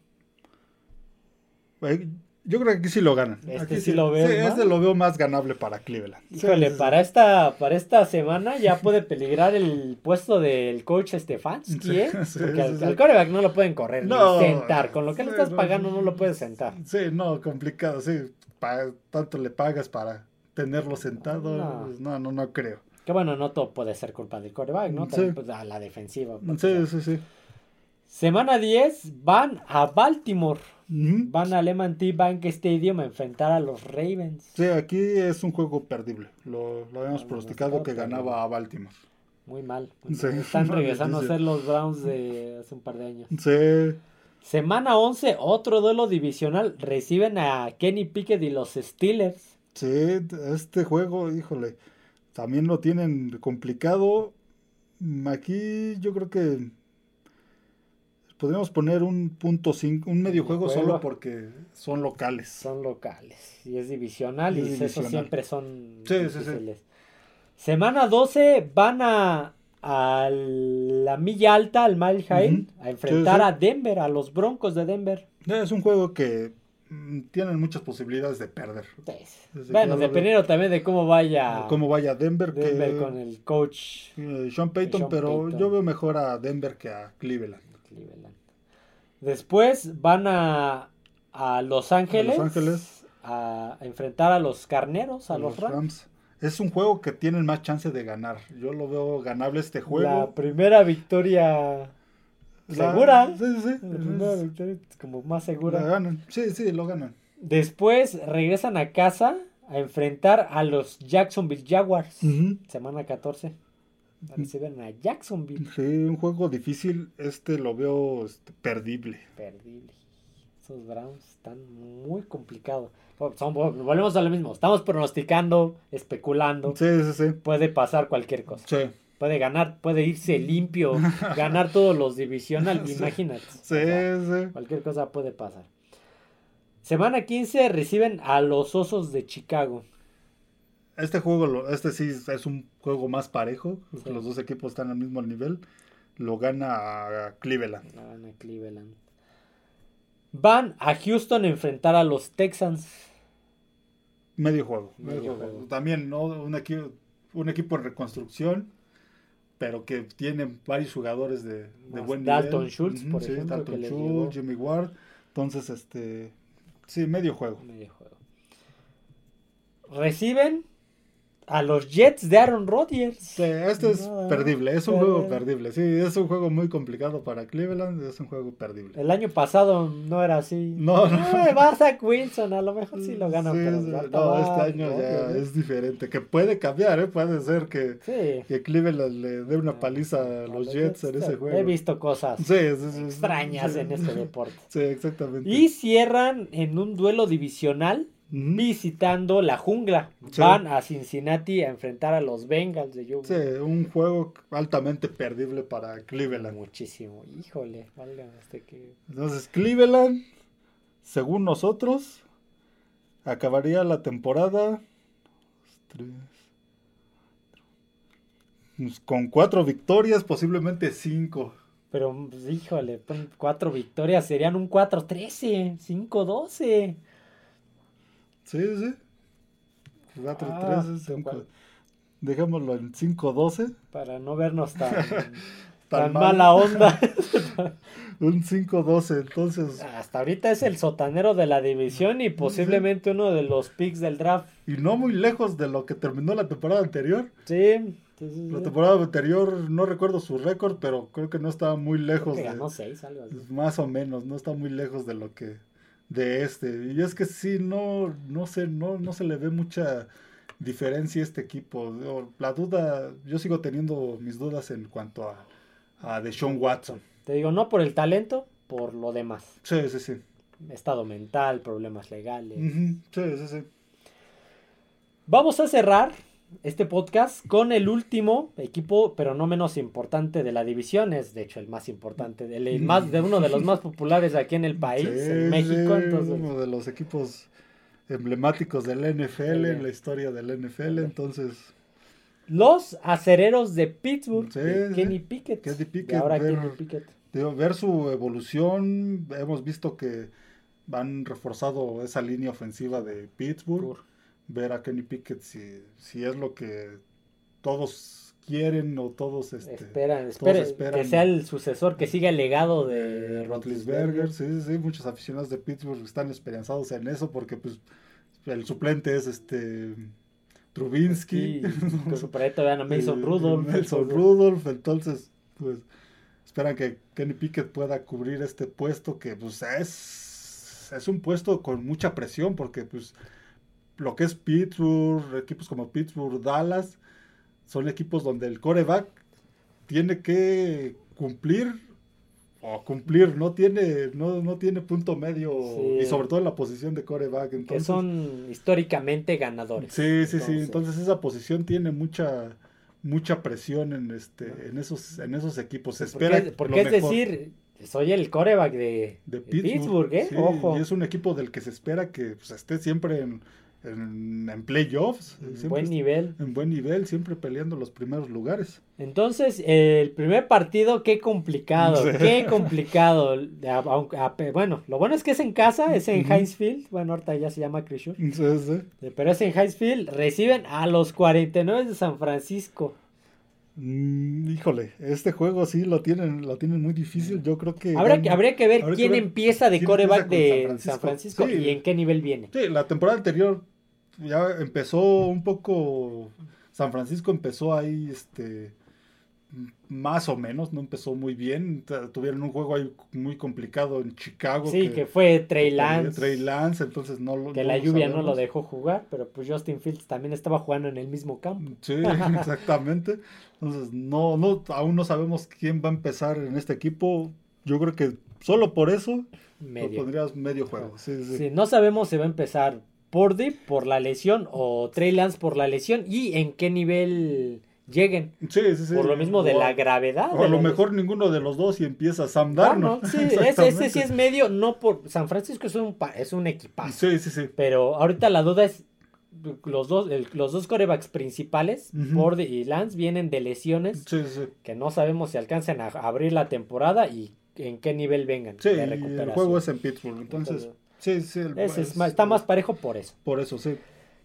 Yo creo que aquí sí lo ganan. Este sí, lo veo. Sí, este lo veo más ganable para Cleveland. Híjole, para esta, para esta semana ya puede peligrar el puesto del coach Stefanski, ¿eh? [laughs] Porque al, coreback no lo pueden correr ni sentar. Con lo que le estás pagando no lo puedes sentar. Sí, no, complicado, sí. tanto le pagas para tenerlo sentado. no, no, no creo. Que bueno, no todo puede ser culpa del coreback, ¿no? También pues, a la defensiva. Sí, sí, sí. Semana 10 van a Baltimore. Van a Lehman T Bank Stadium a enfrentar a los Ravens. Sí, aquí es un juego perdible. Lo, lo habíamos pronosticado que ganaba a Baltimore. Muy mal. [laughs] Están regresando a ser los Browns de hace un par de años. Sí. Semana 11, otro duelo divisional. Reciben a Kenny Pickett y los Steelers. Sí, este juego, híjole también lo tienen complicado. Aquí yo creo que podríamos poner un punto cinco, un medio juego, solo porque son locales. Son locales. Y es divisional y, eso siempre son sí, sí, sí. Semana 12 van a, a la milla alta, al Mile High, a enfrentar a Denver, a los Broncos de Denver. Es un juego que tienen muchas posibilidades de perder. Bueno, dependiendo también de cómo vaya. Cómo vaya Denver. Denver con el coach. Eh, Sean Payton, pero yo veo mejor a Denver que a Cleveland. Después van a, a Los Ángeles. A Los Ángeles. A, enfrentar a los carneros, a, los, Rams es un juego que tienen más chance de ganar. Yo lo veo ganable este juego. La primera victoria segura. Sí, sí, La primera victoria como más segura. La ganan. Sí, sí, lo ganan. Después regresan a casa a enfrentar a los Jacksonville Jaguars. Semana 14. Reciben a Jacksonville. Sí, un juego difícil. Este lo veo este, perdible. Perdible. Esos Browns están muy complicados volvemos a lo mismo. Estamos pronosticando, especulando. Sí, sí, sí. Puede pasar cualquier cosa. Sí. Puede ganar, puede irse limpio, [laughs] ganar todos los divisionales, imagínate. Sí, sí. Cualquier cosa puede pasar. Semana 15 reciben a los Osos de Chicago. Este juego, este sí es un juego más parejo. Los dos equipos están al mismo nivel. Lo gana Cleveland. Lo gana Cleveland. Van a Houston a enfrentar a los Texans. Medio juego. También, ¿no? Un equipo, un equipo en reconstrucción, pero que tiene varios jugadores de, de buen Dalton Schultz, por ejemplo. Dalton Schultz, Jimmy Ward. Entonces, este. Sí, medio juego. Medio juego. Reciben a los Jets de Aaron Rodgers. Sí, este es perdible, es un juego perdible. Sí, es un juego muy complicado para Cleveland, es un juego perdible. El año pasado no era así. No, no. Vas a Wilson, a lo mejor sí lo gana. pero no, este año ya es diferente. Que puede cambiar, ¿eh? puede ser que, que Cleveland le dé una paliza a los Jets en ese juego. He visto cosas extrañas en este deporte. Sí, exactamente. Y cierran en un duelo divisional visitando la jungla. Van a Cincinnati a enfrentar a los Bengals de Joe. Sí, un juego altamente perdible para Cleveland. Muchísimo. Híjole, este que... Entonces, Cleveland, según nosotros, acabaría la temporada con cuatro victorias, posiblemente cinco. Pero, pues, híjole, cuatro victorias serían un 4-13, 5-12. Sí, sí. 4 ah, 13, Dejémoslo en 5-12. Para no vernos tan, [laughs] tan, mala onda. [laughs] [laughs] un 5-12, entonces. Hasta ahorita es el sotanero de la división y posiblemente uno de los picks del draft. Y no muy lejos de lo que terminó la temporada anterior. Sí. La temporada anterior no recuerdo su récord, pero creo que no estaba muy lejos. de, ganó 6, algo así. Más o menos, no está muy lejos de lo que de este. Y es que sí, no, no sé, no, no se le ve mucha diferencia a este equipo. La duda, yo sigo teniendo mis dudas en cuanto a, a Deshaun Watson. Te digo, no por el talento, por lo demás. Sí, sí, sí. Estado mental, problemas legales. Sí, sí, sí. Vamos a cerrar este podcast con el último equipo, pero no menos importante de la división, es de hecho el más importante, el, más, de uno de los más populares aquí en el país, en México. Uno de los equipos emblemáticos del NFL, en la historia del NFL, entonces... Los acereros de Pittsburgh, Kenny Pickett. Kenny Pickett. ahora ver, Kenny Pickett. ver su evolución, hemos visto que han reforzado esa línea ofensiva de Pittsburgh ver a Kenny Pickett si, si es lo que todos quieren o todos este, esperan, que sea el sucesor, que siga el legado de, Rotlisberger. Sí, sí, muchos aficionados de Pittsburgh están esperanzados en eso porque pues el suplente es este Trubinsky. [laughs] con su proyecto a Mason Rudolph. Mason Rudolph, entonces pues esperan que Kenny Pickett pueda cubrir este puesto que pues es, es un puesto con mucha presión porque pues lo que es Pittsburgh, equipos como Pittsburgh, Dallas, son equipos donde el coreback tiene que cumplir o cumplir, no tiene, no, no tiene punto medio y sobre todo en la posición de coreback. que son históricamente ganadores. Sí, sí, sí. Entonces esa posición tiene mucha mucha presión en este en esos en esos equipos. Se espera porque, es decir, soy el coreback de, Pittsburgh, ¿eh? Ojo. Y es un equipo del que se espera que pues, esté siempre en, en, playoffs. En buen nivel. En buen nivel, siempre peleando los primeros lugares. Entonces, el primer partido, qué complicado, qué complicado. bueno, lo bueno es que es en casa, es en Heinz Field. Bueno, ahorita ya se llama Chris Pero es en Heinz Field. Reciben a los 49 de San Francisco. Mm, híjole, este juego sí lo tienen, lo tienen muy difícil. Yo creo que. habría que ver quién empieza de coreback de San Francisco, y en qué nivel viene. Sí, la temporada anterior ya empezó un poco. San Francisco empezó ahí, este más o menos, no empezó muy bien. Tuvieron un juego ahí muy complicado en Chicago. Sí, que, fue Trey Lance. Trey Lance, entonces no lo. Que la lluvia no lo dejó jugar, pero pues Justin Fields también estaba jugando en el mismo campo. Sí, [laughs] exactamente. Entonces, no, no, aún no sabemos quién va a empezar en este equipo. Yo creo que solo por eso medio. lo pondrías medio juego. Sí, sí. no sabemos si va a empezar Pordy por la lesión o Trey Lance por la lesión y en qué nivel lleguen. Sí, sí, sí. Por lo mismo de la gravedad. O a lo mejor ninguno de los dos y empieza Sam Darnold. sí, [laughs] ese, sí es medio, no por San Francisco es un, es un equipazo. Sí, sí, sí. Pero ahorita la duda es, los dos, los dos corebacks principales, Ford y Lance, vienen de lesiones sí, sí. que no sabemos si alcancen a abrir la temporada y en qué nivel vengan sí, de recuperación. el juego es en Pittsburgh, entonces... sí, sí, está más parejo por eso. Por eso, sí.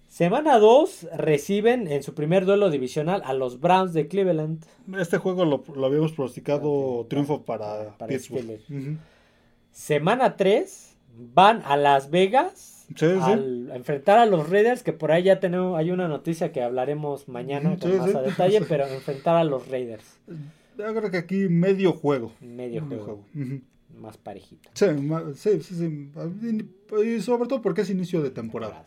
Semana 2 reciben en su primer duelo divisional a los Browns de Cleveland. Este juego lo, habíamos pronosticado triunfo para, Pittsburgh. Semana 3 van a Las Vegas a enfrentar a los Raiders, que por ahí ya tenemos, hay una noticia que hablaremos mañana con más a detalle, [laughs] pero enfrentar a los Raiders. Yo creo que aquí medio juego. Medio, juego. Más parejito. Sí, sí, sí, Y sobre todo porque es inicio de temporada.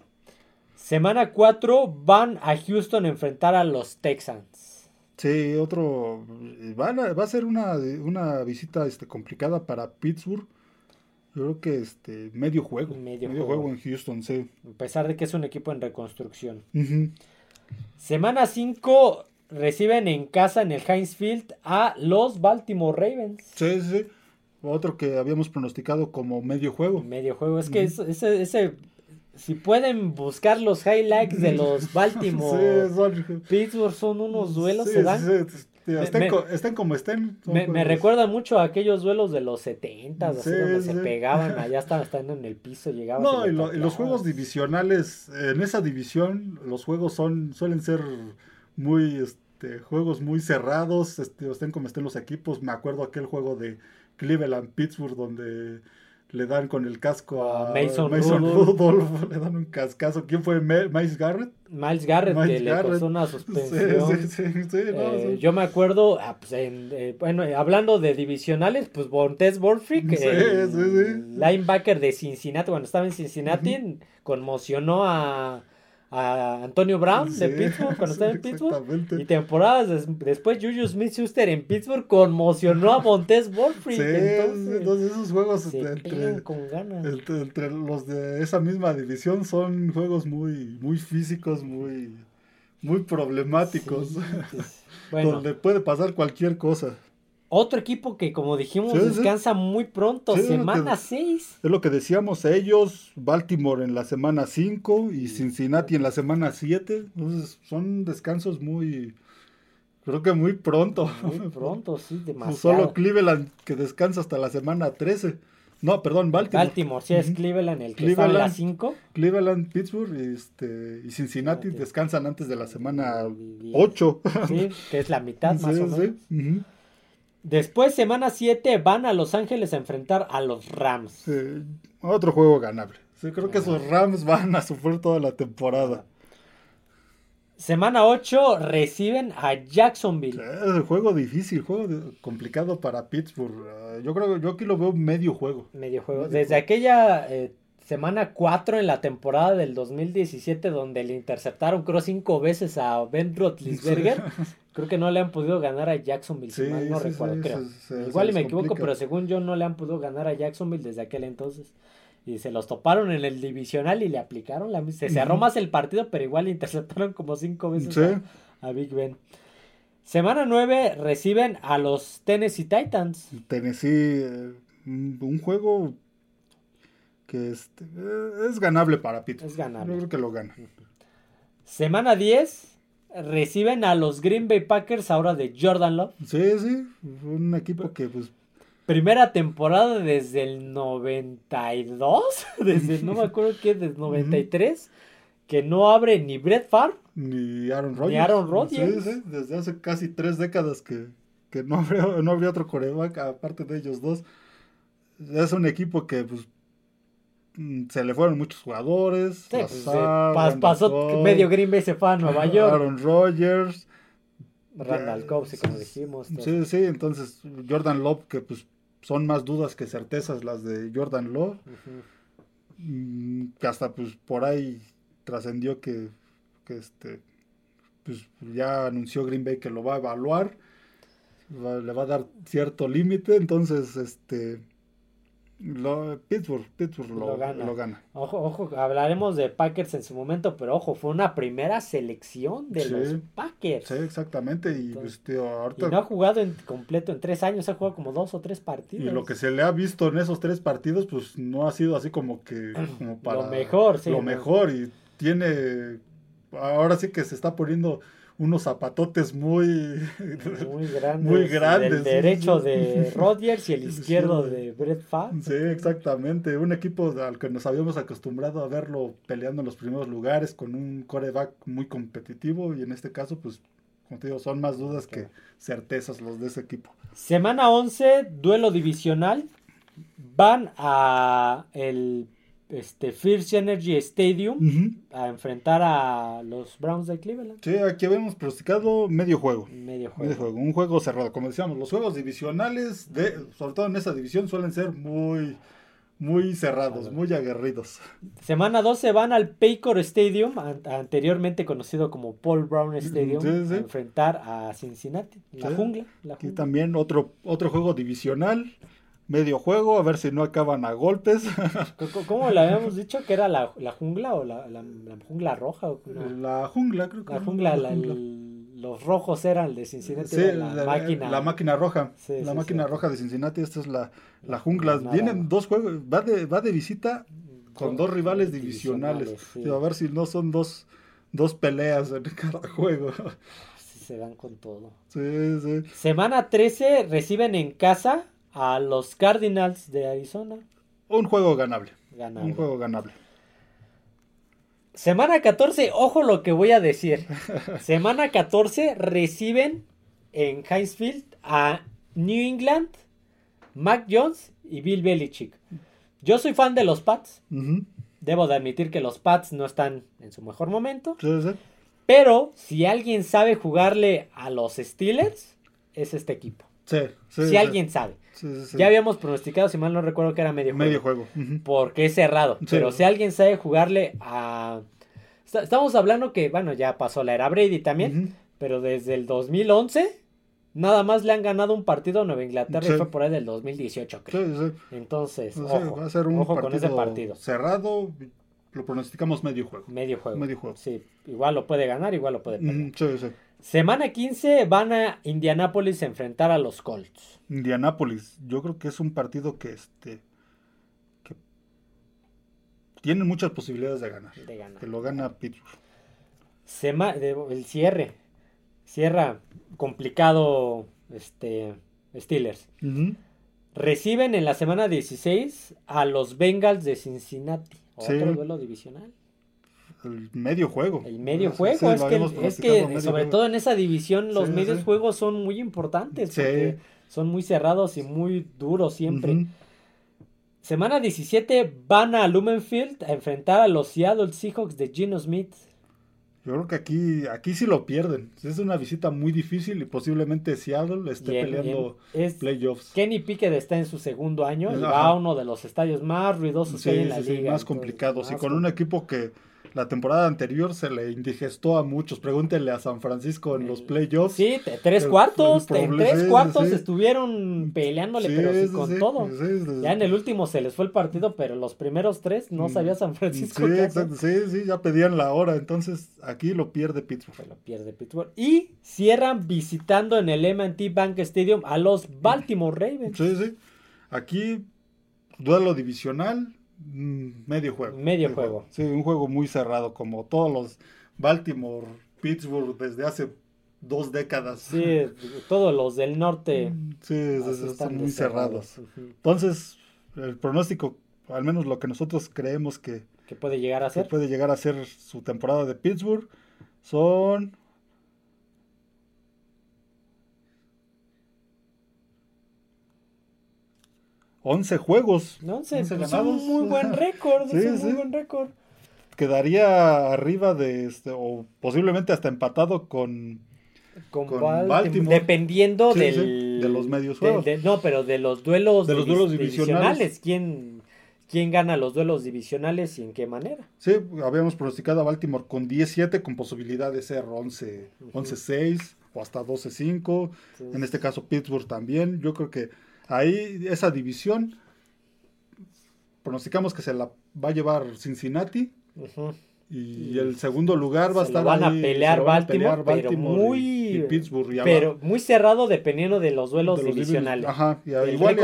Semana 4 van a Houston a enfrentar a los Texans. Sí, otro. va a ser una, una visita este, complicada para Pittsburgh. Yo creo que este medio juego. Medio, juego. en Houston, sí. A pesar de que es un equipo en reconstrucción. Semana 5 reciben en casa en el Heinz Field a los Baltimore Ravens. Sí, sí, Otro que habíamos pronosticado como medio juego. Medio juego. Es que ese, ese si pueden buscar los highlights de los [laughs] [laughs] Baltimore Pittsburgh son unos duelos se dan estén, como estén me, recuerda mucho a aquellos duelos de los 70 así donde se pegaban [laughs] allá estaban estando en el piso llegaban no y, los juegos divisionales en esa división los juegos son suelen ser muy este, juegos muy cerrados este, estén como estén los equipos. Me acuerdo aquel juego de Cleveland Pittsburgh donde le dan con el casco a Mason, Rudolph. [laughs] le dan un cascazo. ¿Quién fue? ¿Miles Garrett? Miles Garrett, que le costó una [laughs] suspensión. Sí, sí, sí, eh, yo me acuerdo, ah, pues, eh, bueno, hablando de divisionales, pues Bontes Wolfrick, el linebacker de Cincinnati, cuando estaba en Cincinnati, conmocionó a a Antonio Brown de Pittsburgh cuando estaba en [laughs] Pittsburgh. Y temporadas después, Julius Smith Schuster en Pittsburgh conmocionó a Montes Wolfrey. Sí, entonces, esos juegos entre, entre, los de esa misma división son juegos muy, muy físicos, muy, muy problemáticos. [laughs] Donde puede pasar cualquier cosa. Otro equipo que, como dijimos, descansa muy pronto, semana 6. Es lo que decíamos ellos, Baltimore en la semana 5 y Cincinnati en la semana 7. Entonces, son descansos muy, creo que muy pronto. Muy pronto, sí, [laughs] demasiado. Solo Cleveland que descansa hasta la semana 13. No, perdón, Baltimore. Baltimore, sí, es Cleveland el que Cleveland, está en la 5. Cleveland, Pittsburgh y, este, y Cincinnati descansan antes de la semana 8. Sí, que es la mitad [laughs] más o menos. Sí. Después, semana 7, van a Los Ángeles a enfrentar a los Rams. otro juego ganable. Sí, creo que esos Rams van a sufrir toda la temporada. Semana 8 reciben a Jacksonville. Es un juego difícil, juego complicado para Pittsburgh. Ah, yo creo que yo aquí lo veo medio juego. Medio juego. Desde aquella eh, semana 4 en la temporada del 2017 donde le interceptaron creo cinco veces a Ben Roethlisberger. Creo que no le han podido ganar a Jacksonville, si mal no recuerdo, creo. Igual y me equivoco, pero según yo no le han podido ganar a Jacksonville desde aquel entonces. Y se los toparon en el divisional y le aplicaron la Se cerró más el partido, pero igual le interceptaron como cinco veces a, Big Ben. Semana 9 reciben a los Tennessee Titans. Tennessee, eh, un juego que este, eh, es ganable para Pittsburgh. Es ganable. Yo creo que lo gana. Semana 10 reciben a los Green Bay Packers ahora de Jordan Love. Sí, sí, un equipo que pues... Primera temporada desde el 92, [laughs] desde no me acuerdo qué, desde el 93, que no abre ni Brett Favre ni Aaron Rodgers. Ni Aaron Rodgers. Sí, sí, desde hace casi tres décadas que, que no, [laughs] habría, no habría otro coreback aparte de ellos dos. Es un equipo que pues se le fueron muchos jugadores. Pues, pasó medio Green Bay se fue a Nueva York. Aaron Rodgers. Randall Cobb, como dijimos. Sí, sí, entonces Jordan Love, que pues son más dudas que certezas las de Jordan Love. Mm, que hasta pues por ahí trascendió que, que este pues ya anunció Green Bay que lo va a evaluar. le va a dar cierto límite, entonces este lo, Pittsburgh, Pittsburgh lo, gana. Ojo, ojo, hablaremos de Packers en su momento, pero ojo, fue una primera selección de los Packers. Sí, exactamente. Y, pues, no ha jugado en completo en tres años, ha jugado como dos o tres partidos. Y lo que se le ha visto en esos tres partidos, pues no ha sido así como que [clears throat] como para lo mejor, sí. Lo mejor y tiene, ahora sí que se está poniendo unos zapatotes muy, muy [laughs] grandes. El derecho de Rodgers y el [laughs] izquierdo de Brett Favre. Sí, exactamente. Un equipo al que nos habíamos acostumbrado a verlo peleando en los primeros lugares con un coreback muy competitivo y en este caso, pues, como te digo, son más dudas que certezas los de ese equipo. Semana 11, duelo divisional. Van a el este First Energy Stadium a enfrentar a los Browns de Cleveland. Sí, aquí habíamos pronosticado medio juego. Medio juego. Un juego cerrado. Como decíamos, los juegos divisionales, de, sobre todo en esa división, suelen ser muy, muy cerrados, muy aguerridos. Semana 12 van al Paycor Stadium, anteriormente conocido como Paul Brown Stadium, a enfrentar a Cincinnati, la jungla. Aquí también otro, otro juego divisional medio juego, a ver si no acaban a golpes. [laughs] ¿Cómo le habíamos dicho que era la, la jungla o la, la, jungla roja? La jungla, creo que. La jungla, los rojos eran de Cincinnati. Sí, la, máquina. La máquina roja. la máquina roja de Cincinnati, esta es la, la jungla. Vienen dos juegos, va de, va de visita con dos rivales divisionales. a ver si no son dos, dos peleas en [laughs] cada juego. Se dan con todo. Sí, sí. Semana 13 reciben en casa a los Cardinals de Arizona. Un juego ganable. Un juego ganable. Semana 14, ojo lo que voy a decir. [laughs] Semana 14 reciben en Heinz a New England, Mac Jones y Bill Belichick. Yo soy fan de los Pats. Debo de admitir que los Pats no están en su mejor momento. Pero si alguien sabe jugarle a los Steelers, es este equipo. si alguien sabe. Ya habíamos pronosticado, si mal no recuerdo, que era medio juego. Medio juego. Porque es cerrado. Pero si alguien sabe jugarle a... Estamos hablando que, bueno, ya pasó la era Brady también, pero desde el 2011 nada más le han ganado un partido a Nueva Inglaterra y fue por ahí del 2018, creo. Entonces, ojo, va a ser un con ese partido. Cerrado, lo pronosticamos medio juego. Medio juego. Medio juego. Sí, igual lo puede ganar, igual lo puede perder. Semana 15 van a Indianápolis a enfrentar a los Colts. Indianápolis, yo creo que es un partido que este que tiene muchas posibilidades de ganar. De ganar. Que lo gana Pittsburgh. Sema el cierre. Cierra complicado este Steelers. Reciben en la semana 16 a los Bengals de Cincinnati. Otro duelo divisional el medio juego. El medio juego, es que, sobre todo en esa división los medios juegos son muy importantes. Porque son muy cerrados y muy duros siempre. Semana 17 van a Lumenfield a enfrentar a los Seattle Seahawks de Gino Smith. Yo creo que aquí, aquí sí lo pierden. Es una visita muy difícil y posiblemente Seattle esté peleando playoffs. Kenny Pickett está en su segundo año y va a uno de los estadios más ruidosos que hay en la liga. más complicados. y con un equipo que la temporada anterior se le indigestó a muchos. Pregúntenle a San Francisco en los playoffs. Sí, tres cuartos, en tres cuartos estuvieron peleándole, pero sí, con todo. ya en el último se les fue el partido, pero los primeros tres no mm, sabía San Francisco. Sí, exacto, sí, sí, ya pedían la hora. Entonces aquí lo pierde Pittsburgh. Lo pierde Pittsburgh. Y cierran visitando en el M&T Bank Stadium a los Baltimore Ravens. Sí, sí. Aquí duelo divisional Mm, medio juego. Medio juego. Sí, un juego muy cerrado, como todos los Baltimore, Pittsburgh desde hace dos décadas. Sí, todos los del norte. [laughs] Mm, sí, están muy cerrados. Entonces, el pronóstico, al menos lo que nosotros creemos que, que puede llegar a ser. puede llegar a ser su temporada de Pittsburgh, son 11 juegos. 11, pues un muy buen [laughs] récord. sí, es un muy buen récord. Quedaría arriba de este, o posiblemente hasta empatado con, con, Baltimore. Dependiendo del, de los medios juegos. no, pero de los duelos, de los duelos divisionales. ¿Quién, ¿Quién gana los duelos divisionales y en qué manera? Sí, habíamos pronosticado a Baltimore con 17 con posibilidad de ser 11, 11-6 o hasta 12-5. En este caso Pittsburgh también. Yo creo que Ahí esa división pronosticamos que se la va a llevar Cincinnati. Y, el segundo lugar va a estar. Van a pelear Baltimore, pero muy. Pittsburgh. pero muy cerrado dependiendo de los duelos divisionales. ajá, igual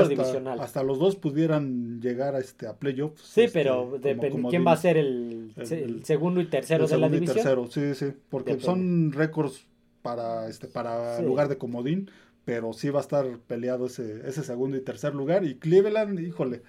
hasta, los dos pudieran llegar a, este, a playoffs. Sí, este, pero ¿quién va a ser el, segundo y tercero de la división? tercero, sí, sí. Porque son récords para, este, para lugar de comodín pero sí va a estar peleado ese, ese segundo y tercer lugar. Y Cleveland, híjole,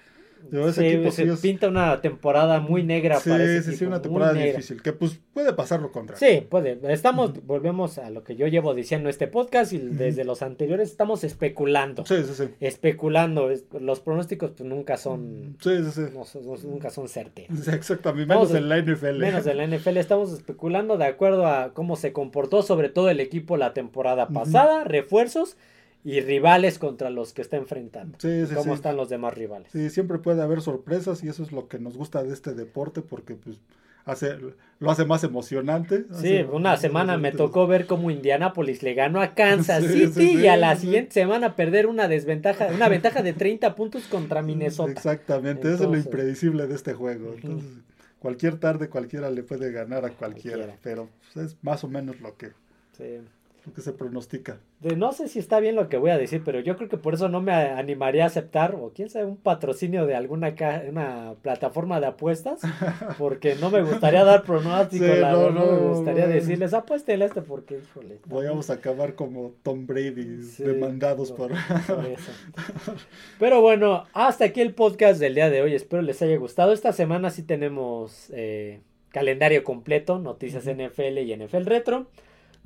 ese se pinta una temporada muy negra sí, para ese Sí, sí, una temporada difícil, que pues puede pasarlo contra. Sí, puede. Estamos, volvemos a lo que yo llevo diciendo este podcast y desde los anteriores estamos especulando. Sí, sí, sí. Especulando. Los pronósticos pues nunca son... Sí, sí, sí. nunca son certeros. exactamente, menos en la NFL. Menos en la NFL. Estamos especulando de acuerdo a cómo se comportó sobre todo el equipo la temporada pasada, refuerzos y rivales contra los que está enfrentando. Sí, sí, ¿Cómo están los demás rivales? Sí, siempre puede haber sorpresas y eso es lo que nos gusta de este deporte porque pues hace lo hace más emocionante. Sí, una semana me tocó ver cómo Indianapolis le ganó a Kansas City y a la siguiente semana perder una desventaja, una ventaja de 30 puntos contra Minnesota. Exactamente, eso es lo impredecible de este juego. Entonces, cualquier tarde cualquiera le puede ganar a cualquiera, pero pues, es más o menos lo que sí que se pronostica. De, no sé si está bien lo que voy a decir, pero yo creo que por eso no me animaría a aceptar, o quién sabe, un patrocinio de alguna una plataforma de apuestas, [laughs] porque no me gustaría dar pronóstico, no, me gustaría decirles, apuéstele este porque, híjole. Vamos a acabar como Tom Brady, demandados por... [laughs] eso. Pero bueno, hasta aquí el podcast del día de hoy, espero les haya gustado. Esta semana sí tenemos eh, calendario completo, noticias NFL y NFL Retro.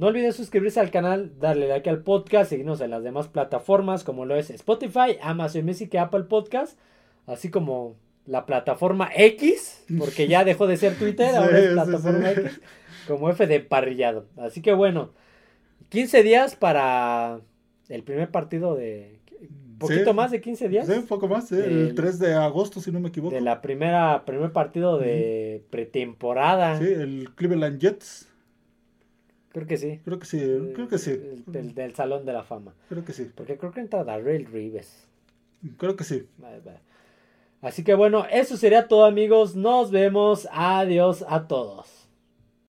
No olviden suscribirse al canal, darle like al podcast, seguirnos en las demás plataformas como lo es Spotify, Amazon Music Apple Podcast, así como la plataforma X, porque ya dejó de ser Twitter, [laughs] ahora es plataforma X, como F de parrillado. Así que bueno, 15 días para el primer partido de... ¿Poquito más de 15 días? Sí, un poco más, el 3 de agosto, si no me equivoco. De la primera, primer partido de pretemporada. Sí, el Cleveland Jets. Creo que sí. Creo que sí, creo que sí. del, del, Salón de la Fama. Creo que sí. Porque creo que entra Darrell Rives. Creo que sí. Así que bueno, eso sería todo amigos. Nos vemos. Adiós a todos.